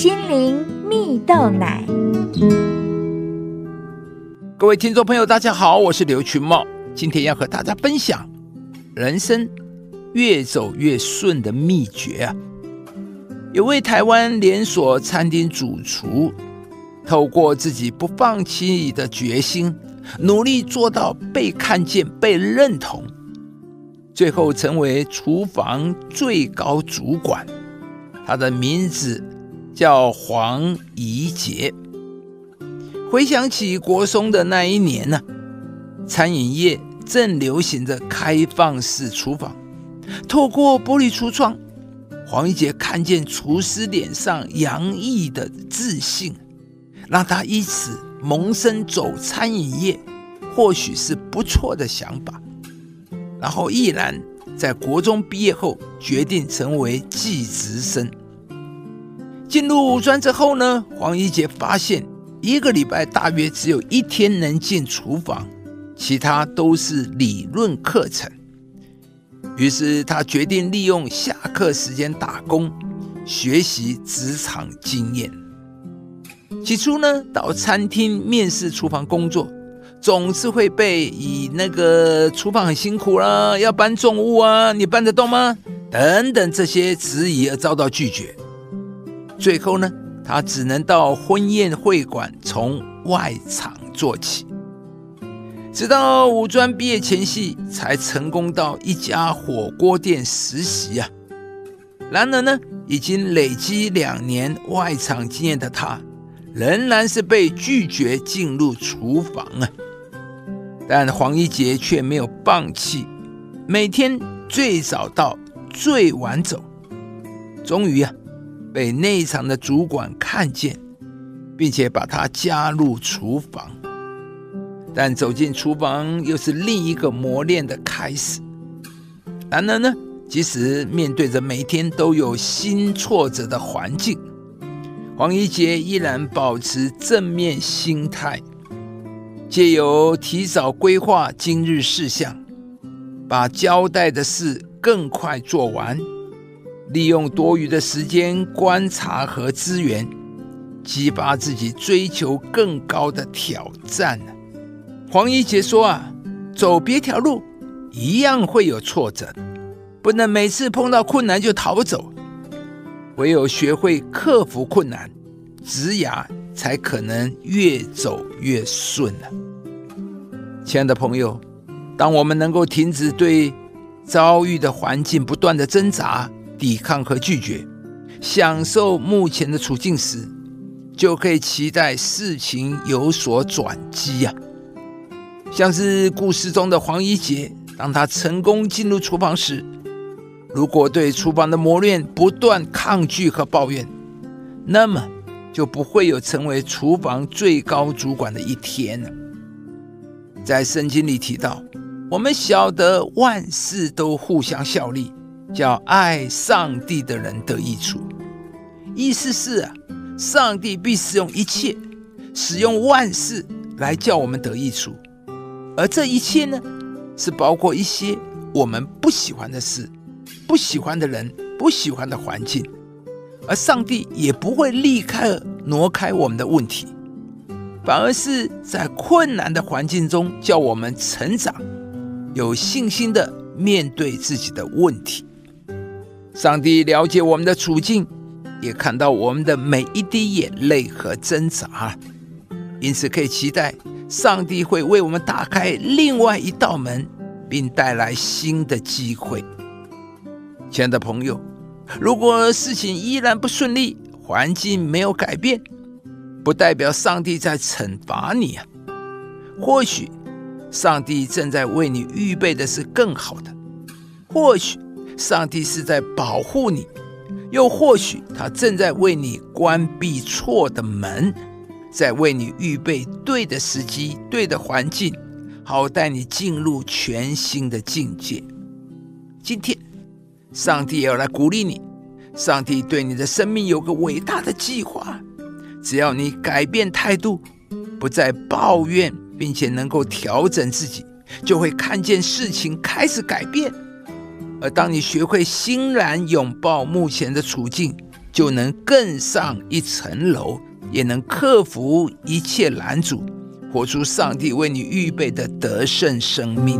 心灵蜜豆奶。各位听众朋友，大家好，我是刘群茂，今天要和大家分享人生越走越顺的秘诀啊！有位台湾连锁餐厅主厨，透过自己不放弃的决心，努力做到被看见、被认同。最后成为厨房最高主管，他的名字叫黄怡杰。回想起国松的那一年呢，餐饮业正流行着开放式厨房。透过玻璃橱窗，黄怡杰看见厨师脸上洋溢的自信，让他以此萌生走餐饮业，或许是不错的想法。然后毅然在国中毕业后决定成为技职生。进入五专之后呢，黄一杰发现一个礼拜大约只有一天能进厨房，其他都是理论课程。于是他决定利用下课时间打工，学习职场经验。起初呢，到餐厅面试厨房工作。总是会被以那个厨房很辛苦啦，要搬重物啊，你搬得动吗？等等这些质疑而遭到拒绝。最后呢，他只能到婚宴会馆从外场做起，直到五专毕业前夕才成功到一家火锅店实习啊。然而呢，已经累积两年外场经验的他，仍然是被拒绝进入厨房啊。但黄一杰却没有放弃，每天最早到，最晚走。终于啊，被内场的主管看见，并且把他加入厨房。但走进厨房又是另一个磨练的开始。然而呢，即使面对着每天都有新挫折的环境，黄一杰依然保持正面心态。借由提早规划今日事项，把交代的事更快做完，利用多余的时间观察和资源，激发自己追求更高的挑战黄一杰说：“啊，走别条路，一样会有挫折，不能每次碰到困难就逃走，唯有学会克服困难，职涯。”才可能越走越顺了。亲爱的朋友，当我们能够停止对遭遇的环境不断的挣扎、抵抗和拒绝，享受目前的处境时，就可以期待事情有所转机呀。像是故事中的黄一杰，当他成功进入厨房时，如果对厨房的磨练不断抗拒和抱怨，那么。就不会有成为厨房最高主管的一天了。在圣经里提到，我们晓得万事都互相效力，叫爱上帝的人得益处。意思是啊，上帝必使用一切，使用万事来叫我们得益处。而这一切呢，是包括一些我们不喜欢的事、不喜欢的人、不喜欢的环境。而上帝也不会立刻挪开我们的问题，反而是在困难的环境中叫我们成长，有信心的面对自己的问题。上帝了解我们的处境，也看到我们的每一滴眼泪和挣扎，因此可以期待上帝会为我们打开另外一道门，并带来新的机会。亲爱的朋友。如果事情依然不顺利，环境没有改变，不代表上帝在惩罚你啊。或许上帝正在为你预备的是更好的，或许上帝是在保护你，又或许他正在为你关闭错的门，在为你预备对的时机、对的环境，好带你进入全新的境界。今天。上帝要来鼓励你，上帝对你的生命有个伟大的计划。只要你改变态度，不再抱怨，并且能够调整自己，就会看见事情开始改变。而当你学会欣然拥抱目前的处境，就能更上一层楼，也能克服一切拦阻，活出上帝为你预备的得胜生命。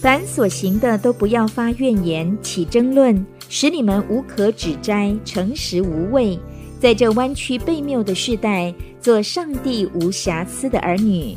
凡所行的，都不要发怨言，起争论，使你们无可指摘，诚实无畏。在这弯曲悖谬的时代，做上帝无瑕疵的儿女。